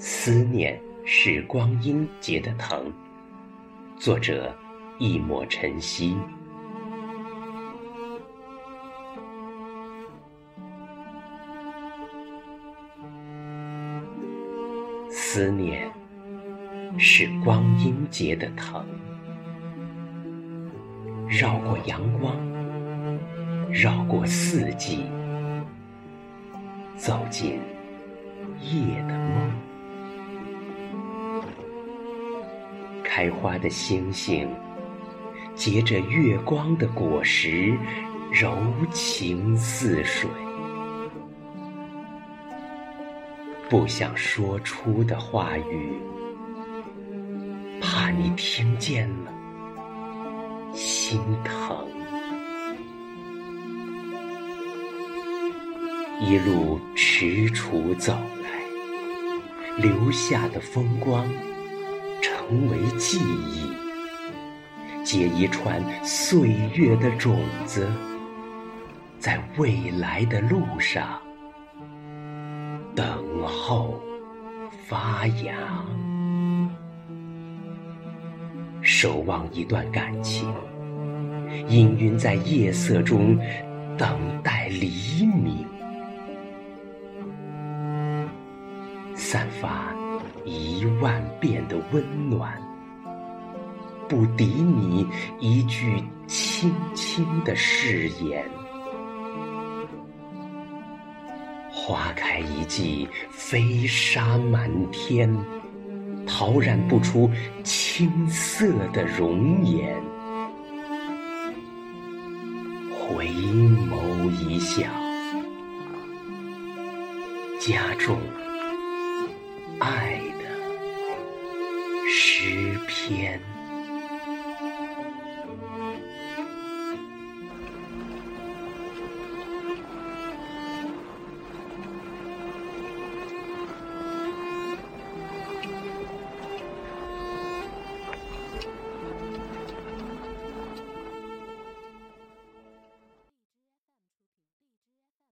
思念是光阴结的藤。作者：一抹晨曦。思念是光阴结的藤，绕过阳光，绕过四季，走进夜的开花的星星结着月光的果实，柔情似水。不想说出的话语，怕你听见了心疼。一路踟蹰走来，留下的风光成为记忆，结一串岁月的种子，在未来的路上。等候发芽，守望一段感情，氤氲在夜色中，等待黎明，散发一万遍的温暖，不敌你一句轻轻的誓言。花开一季，飞沙满天，陶染不出青涩的容颜。回眸一笑，家中。天。